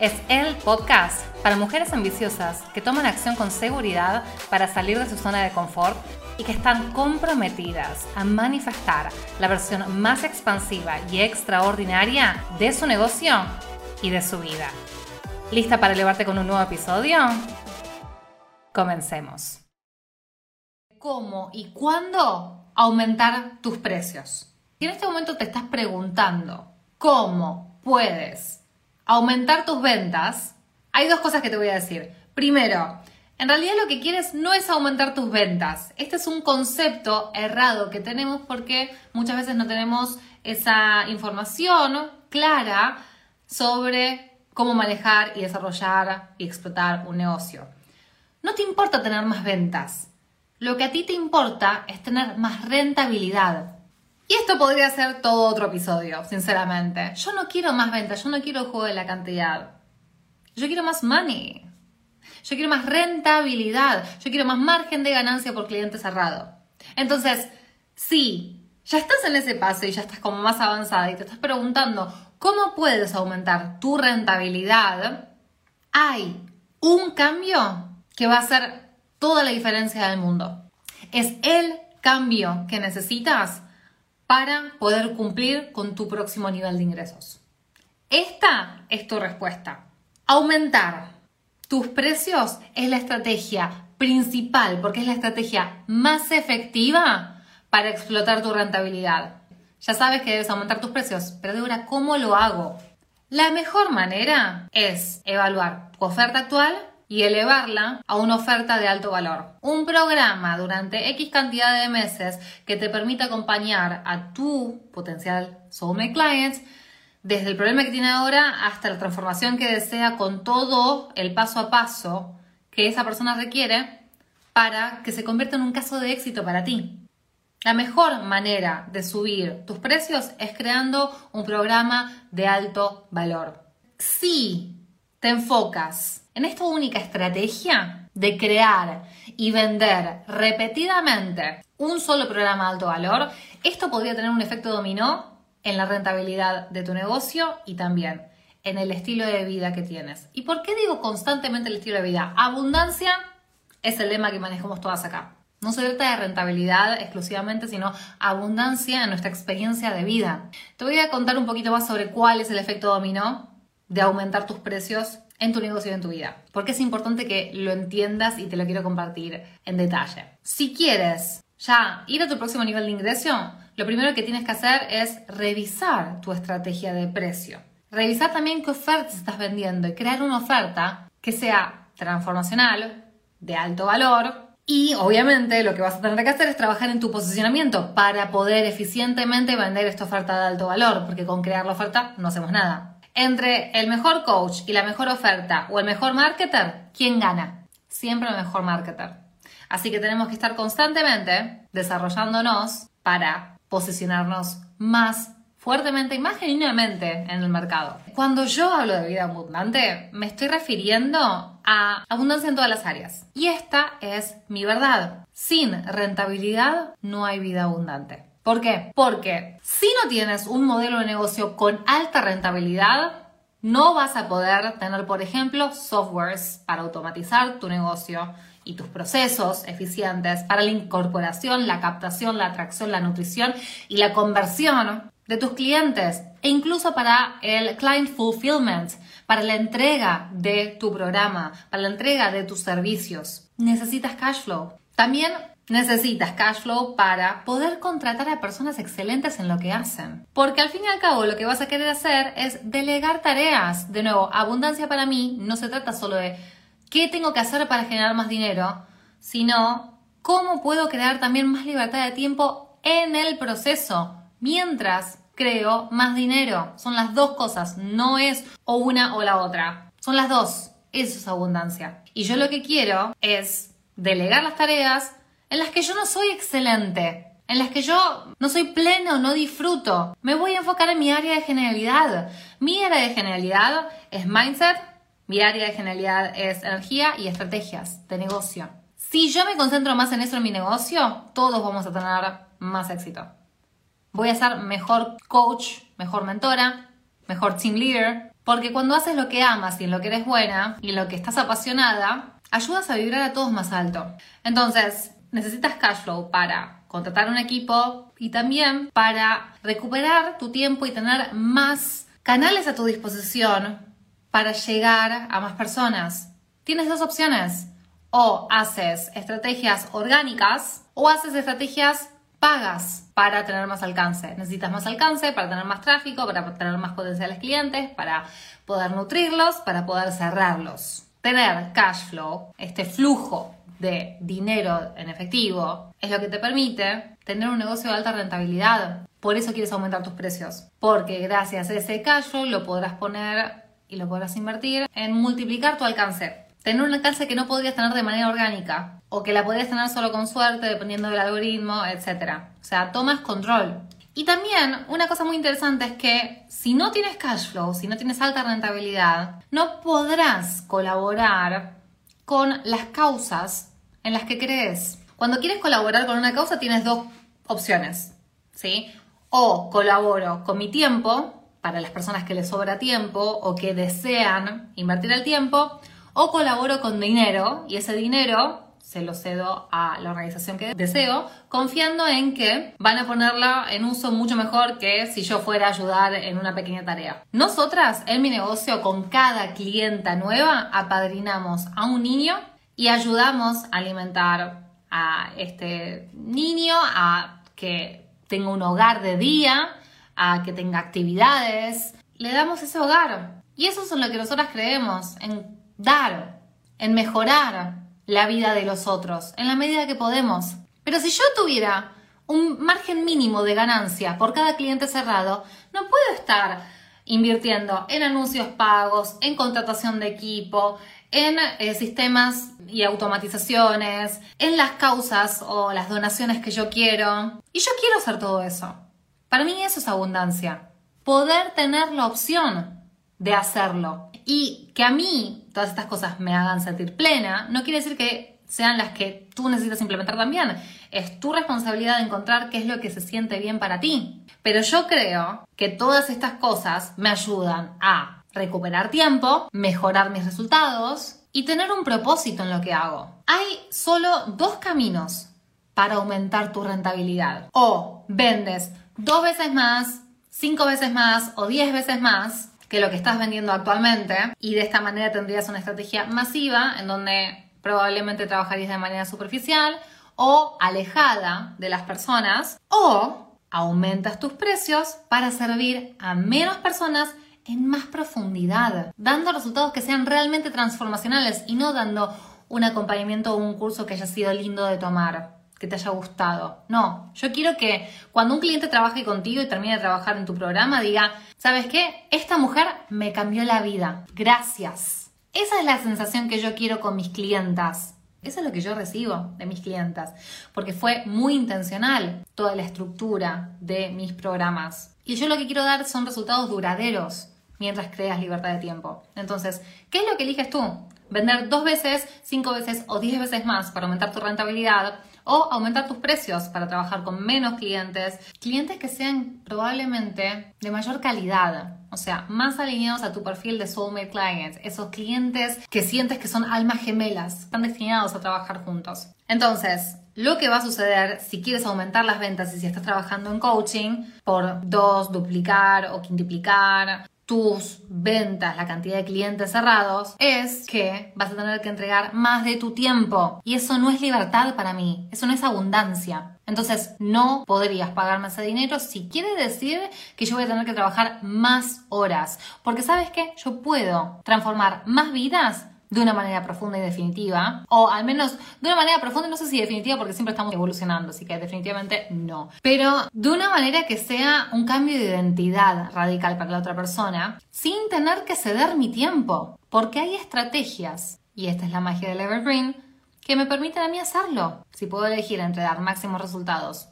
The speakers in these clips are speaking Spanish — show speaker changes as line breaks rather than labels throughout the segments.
es el podcast para mujeres ambiciosas que toman acción con seguridad para salir de su zona de confort y que están comprometidas a manifestar la versión más expansiva y extraordinaria de su negocio y de su vida. ¿Lista para elevarte con un nuevo episodio? Comencemos. ¿Cómo y cuándo aumentar tus precios? Si en este momento te estás preguntando cómo puedes aumentar tus ventas, hay dos cosas que te voy a decir. Primero, en realidad lo que quieres no es aumentar tus ventas. Este es un concepto errado que tenemos porque muchas veces no tenemos esa información clara sobre cómo manejar y desarrollar y explotar un negocio. No te importa tener más ventas. Lo que a ti te importa es tener más rentabilidad. Y esto podría ser todo otro episodio, sinceramente. Yo no quiero más ventas, yo no quiero el juego de la cantidad. Yo quiero más money. Yo quiero más rentabilidad. Yo quiero más margen de ganancia por cliente cerrado. Entonces, si ya estás en ese paso y ya estás como más avanzada y te estás preguntando cómo puedes aumentar tu rentabilidad, hay un cambio que va a hacer toda la diferencia del mundo. Es el cambio que necesitas para poder cumplir con tu próximo nivel de ingresos? Esta es tu respuesta. Aumentar tus precios es la estrategia principal porque es la estrategia más efectiva para explotar tu rentabilidad. Ya sabes que debes aumentar tus precios, pero ahora, ¿cómo lo hago? La mejor manera es evaluar tu oferta actual y elevarla a una oferta de alto valor. Un programa durante X cantidad de meses que te permita acompañar a tu potencial soulmate clients desde el problema que tiene ahora hasta la transformación que desea con todo el paso a paso que esa persona requiere para que se convierta en un caso de éxito para ti. La mejor manera de subir tus precios es creando un programa de alto valor. Si te enfocas en esta única estrategia de crear y vender repetidamente un solo programa de alto valor, esto podría tener un efecto dominó en la rentabilidad de tu negocio y también en el estilo de vida que tienes. ¿Y por qué digo constantemente el estilo de vida? Abundancia es el lema que manejamos todas acá. No se trata de rentabilidad exclusivamente, sino abundancia en nuestra experiencia de vida. Te voy a contar un poquito más sobre cuál es el efecto dominó de aumentar tus precios en tu negocio y en tu vida. Porque es importante que lo entiendas y te lo quiero compartir en detalle. Si quieres ya ir a tu próximo nivel de ingreso, lo primero que tienes que hacer es revisar tu estrategia de precio. Revisar también qué ofertas estás vendiendo y crear una oferta que sea transformacional, de alto valor, y obviamente lo que vas a tener que hacer es trabajar en tu posicionamiento para poder eficientemente vender esta oferta de alto valor, porque con crear la oferta no hacemos nada. Entre el mejor coach y la mejor oferta o el mejor marketer, ¿quién gana? Siempre el mejor marketer. Así que tenemos que estar constantemente desarrollándonos para posicionarnos más fuertemente y más genuinamente en el mercado. Cuando yo hablo de vida abundante, me estoy refiriendo a abundancia en todas las áreas. Y esta es mi verdad. Sin rentabilidad no hay vida abundante. ¿Por qué? Porque si no tienes un modelo de negocio con alta rentabilidad, no vas a poder tener, por ejemplo, softwares para automatizar tu negocio y tus procesos eficientes para la incorporación, la captación, la atracción, la nutrición y la conversión de tus clientes e incluso para el client fulfillment, para la entrega de tu programa, para la entrega de tus servicios. Necesitas cash flow. También Necesitas cash flow para poder contratar a personas excelentes en lo que hacen. Porque al fin y al cabo lo que vas a querer hacer es delegar tareas. De nuevo, abundancia para mí no se trata solo de qué tengo que hacer para generar más dinero, sino cómo puedo crear también más libertad de tiempo en el proceso mientras creo más dinero. Son las dos cosas, no es o una o la otra. Son las dos. Eso es abundancia. Y yo lo que quiero es delegar las tareas en las que yo no soy excelente, en las que yo no soy pleno, no disfruto. Me voy a enfocar en mi área de genialidad. Mi área de genialidad es mindset, mi área de genialidad es energía y estrategias de negocio. Si yo me concentro más en eso en mi negocio, todos vamos a tener más éxito. Voy a ser mejor coach, mejor mentora, mejor team leader, porque cuando haces lo que amas y en lo que eres buena y en lo que estás apasionada, ayudas a vibrar a todos más alto. Entonces, necesitas cash flow para contratar un equipo y también para recuperar tu tiempo y tener más canales a tu disposición para llegar a más personas. Tienes dos opciones. O haces estrategias orgánicas o haces estrategias pagas para tener más alcance. Necesitas más alcance para tener más tráfico, para tener más potenciales clientes, para poder nutrirlos, para poder cerrarlos. Tener cash flow, este flujo de dinero en efectivo, es lo que te permite tener un negocio de alta rentabilidad. Por eso quieres aumentar tus precios, porque gracias a ese cash flow lo podrás poner y lo podrás invertir en multiplicar tu alcance. Tener un alcance que no podrías tener de manera orgánica, o que la podrías tener solo con suerte, dependiendo del algoritmo, etc. O sea, tomas control. Y también una cosa muy interesante es que si no tienes cash flow, si no tienes alta rentabilidad, no podrás colaborar con las causas en las que crees. Cuando quieres colaborar con una causa tienes dos opciones, ¿sí? O colaboro con mi tiempo, para las personas que les sobra tiempo o que desean invertir el tiempo, o colaboro con dinero y ese dinero se lo cedo a la organización que deseo, confiando en que van a ponerla en uso mucho mejor que si yo fuera a ayudar en una pequeña tarea. Nosotras, en mi negocio, con cada clienta nueva, apadrinamos a un niño y ayudamos a alimentar a este niño, a que tenga un hogar de día, a que tenga actividades. Le damos ese hogar. Y eso es en lo que nosotras creemos, en dar, en mejorar, la vida de los otros, en la medida que podemos. Pero si yo tuviera un margen mínimo de ganancia por cada cliente cerrado, no puedo estar invirtiendo en anuncios pagos, en contratación de equipo, en eh, sistemas y automatizaciones, en las causas o las donaciones que yo quiero. Y yo quiero hacer todo eso. Para mí eso es abundancia. Poder tener la opción de hacerlo. Y que a mí todas estas cosas me hagan sentir plena, no quiere decir que sean las que tú necesitas implementar también. Es tu responsabilidad de encontrar qué es lo que se siente bien para ti. Pero yo creo que todas estas cosas me ayudan a recuperar tiempo, mejorar mis resultados y tener un propósito en lo que hago. Hay solo dos caminos para aumentar tu rentabilidad. O vendes dos veces más, cinco veces más o diez veces más que lo que estás vendiendo actualmente y de esta manera tendrías una estrategia masiva en donde probablemente trabajarías de manera superficial o alejada de las personas o aumentas tus precios para servir a menos personas en más profundidad, dando resultados que sean realmente transformacionales y no dando un acompañamiento o un curso que haya sido lindo de tomar que te haya gustado. No, yo quiero que cuando un cliente trabaje contigo y termine de trabajar en tu programa, diga, ¿sabes qué? Esta mujer me cambió la vida. Gracias. Esa es la sensación que yo quiero con mis clientas. Eso es lo que yo recibo de mis clientas, porque fue muy intencional toda la estructura de mis programas. Y yo lo que quiero dar son resultados duraderos mientras creas libertad de tiempo. Entonces, ¿qué es lo que eliges tú? Vender dos veces, cinco veces o diez veces más para aumentar tu rentabilidad o aumentar tus precios para trabajar con menos clientes, clientes que sean probablemente de mayor calidad, o sea, más alineados a tu perfil de soulmate clients, esos clientes que sientes que son almas gemelas, están destinados a trabajar juntos. Entonces, lo que va a suceder si quieres aumentar las ventas y si estás trabajando en coaching por dos, duplicar o quintuplicar tus ventas, la cantidad de clientes cerrados, es que vas a tener que entregar más de tu tiempo. Y eso no es libertad para mí, eso no es abundancia. Entonces no podrías pagarme ese dinero si quiere decir que yo voy a tener que trabajar más horas. Porque sabes que yo puedo transformar más vidas de una manera profunda y definitiva, o al menos de una manera profunda, no sé si definitiva porque siempre estamos evolucionando, así que definitivamente no, pero de una manera que sea un cambio de identidad radical para la otra persona, sin tener que ceder mi tiempo, porque hay estrategias, y esta es la magia del Evergreen, que me permiten a mí hacerlo. Si puedo elegir entre dar máximos resultados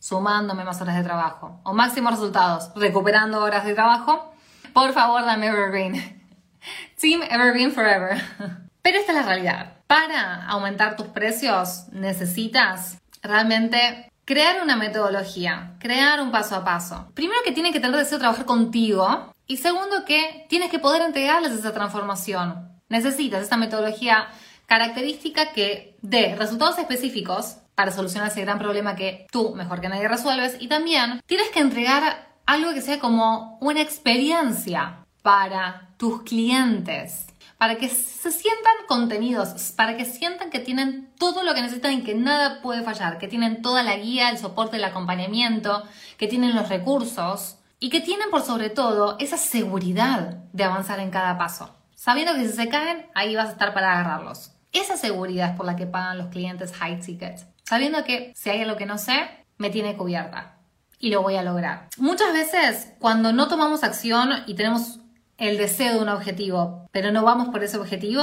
sumándome más horas de trabajo o máximos resultados recuperando horas de trabajo, por favor dame Evergreen. Team Evergreen Forever. Pero esta es la realidad. Para aumentar tus precios necesitas realmente crear una metodología, crear un paso a paso. Primero que tiene que tener deseo de trabajar contigo y segundo que tienes que poder entregarles esa transformación. Necesitas esa metodología característica que dé resultados específicos para solucionar ese gran problema que tú mejor que nadie resuelves y también tienes que entregar algo que sea como una experiencia para tus clientes, para que se sientan contenidos, para que sientan que tienen todo lo que necesitan y que nada puede fallar, que tienen toda la guía, el soporte, el acompañamiento, que tienen los recursos y que tienen por sobre todo esa seguridad de avanzar en cada paso, sabiendo que si se caen, ahí vas a estar para agarrarlos. Esa seguridad es por la que pagan los clientes high tickets sabiendo que si hay algo que no sé, me tiene cubierta y lo voy a lograr. Muchas veces cuando no tomamos acción y tenemos el deseo de un objetivo, pero no vamos por ese objetivo,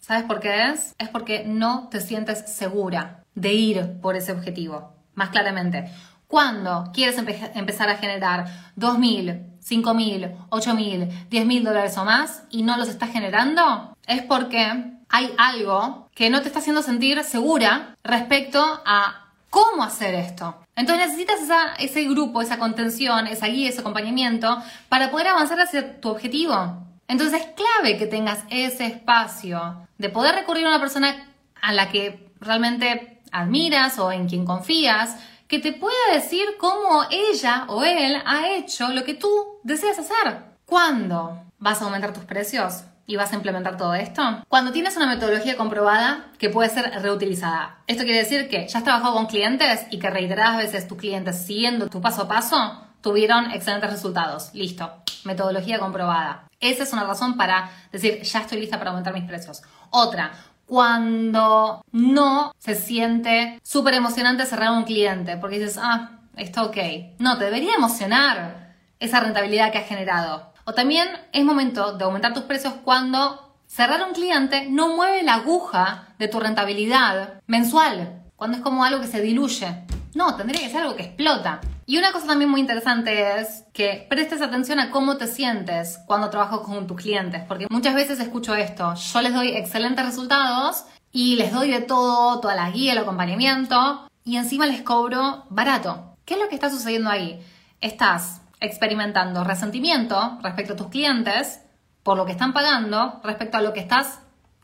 ¿sabes por qué es? Es porque no te sientes segura de ir por ese objetivo. Más claramente, cuando quieres empezar a generar 2.000, 5.000, 8.000, 10.000 dólares o más y no los estás generando, es porque hay algo que no te está haciendo sentir segura respecto a cómo hacer esto. Entonces necesitas ese grupo, esa contención, esa guía, ese acompañamiento para poder avanzar hacia tu objetivo. Entonces es clave que tengas ese espacio de poder recurrir a una persona a la que realmente admiras o en quien confías, que te pueda decir cómo ella o él ha hecho lo que tú deseas hacer. ¿Cuándo vas a aumentar tus precios? Y vas a implementar todo esto? Cuando tienes una metodología comprobada que puede ser reutilizada. Esto quiere decir que ya has trabajado con clientes y que reiteradas veces tus clientes siguiendo tu paso a paso tuvieron excelentes resultados. Listo, metodología comprobada. Esa es una razón para decir, ya estoy lista para aumentar mis precios. Otra, cuando no se siente súper emocionante cerrar un cliente, porque dices, ah, está ok. No, te debería emocionar esa rentabilidad que has generado. O también es momento de aumentar tus precios cuando cerrar un cliente no mueve la aguja de tu rentabilidad mensual, cuando es como algo que se diluye. No, tendría que ser algo que explota. Y una cosa también muy interesante es que prestes atención a cómo te sientes cuando trabajas con tus clientes, porque muchas veces escucho esto, yo les doy excelentes resultados y les doy de todo, toda la guía, el acompañamiento, y encima les cobro barato. ¿Qué es lo que está sucediendo ahí? Estás experimentando resentimiento respecto a tus clientes por lo que están pagando respecto a lo que estás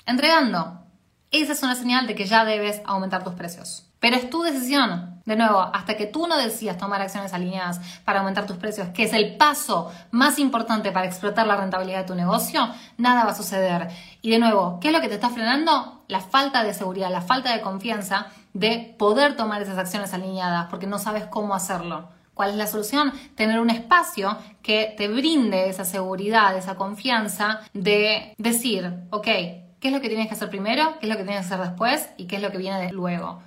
entregando. Esa es una señal de que ya debes aumentar tus precios. Pero es tu decisión. De nuevo, hasta que tú no decidas tomar acciones alineadas para aumentar tus precios, que es el paso más importante para explotar la rentabilidad de tu negocio, nada va a suceder. Y de nuevo, ¿qué es lo que te está frenando? La falta de seguridad, la falta de confianza de poder tomar esas acciones alineadas porque no sabes cómo hacerlo. ¿Cuál es la solución? Tener un espacio que te brinde esa seguridad, esa confianza de decir, ok, ¿qué es lo que tienes que hacer primero? ¿Qué es lo que tienes que hacer después? ¿Y qué es lo que viene luego?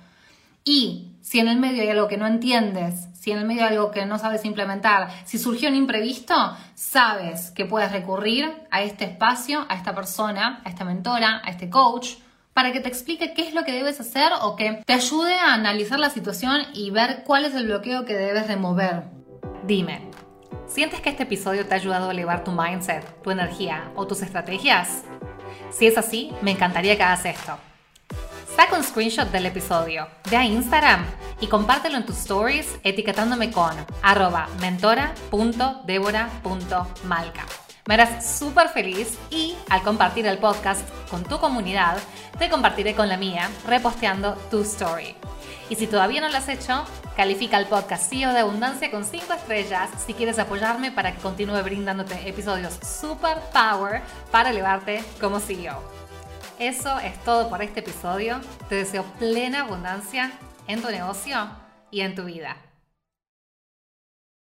Y si en el medio hay algo que no entiendes, si en el medio hay algo que no sabes implementar, si surgió un imprevisto, sabes que puedes recurrir a este espacio, a esta persona, a esta mentora, a este coach, para que te explique qué es lo que debes hacer o que te ayude a analizar la situación y ver cuál es el bloqueo que debes remover. Dime, ¿sientes que este episodio te ha ayudado a elevar tu mindset, tu energía o tus estrategias? Si es así, me encantaría que hagas esto. Saca un screenshot del episodio, ve a Instagram y compártelo en tus stories etiquetándome con arroba mentora.debora.malca. Me harás súper feliz y al compartir el podcast con tu comunidad, te compartiré con la mía reposteando tu story. Y si todavía no lo has hecho, califica el podcast CEO de Abundancia con 5 estrellas si quieres apoyarme para que continúe brindándote episodios super power para elevarte como CEO. Eso es todo por este episodio. Te deseo plena abundancia en tu negocio y en tu vida.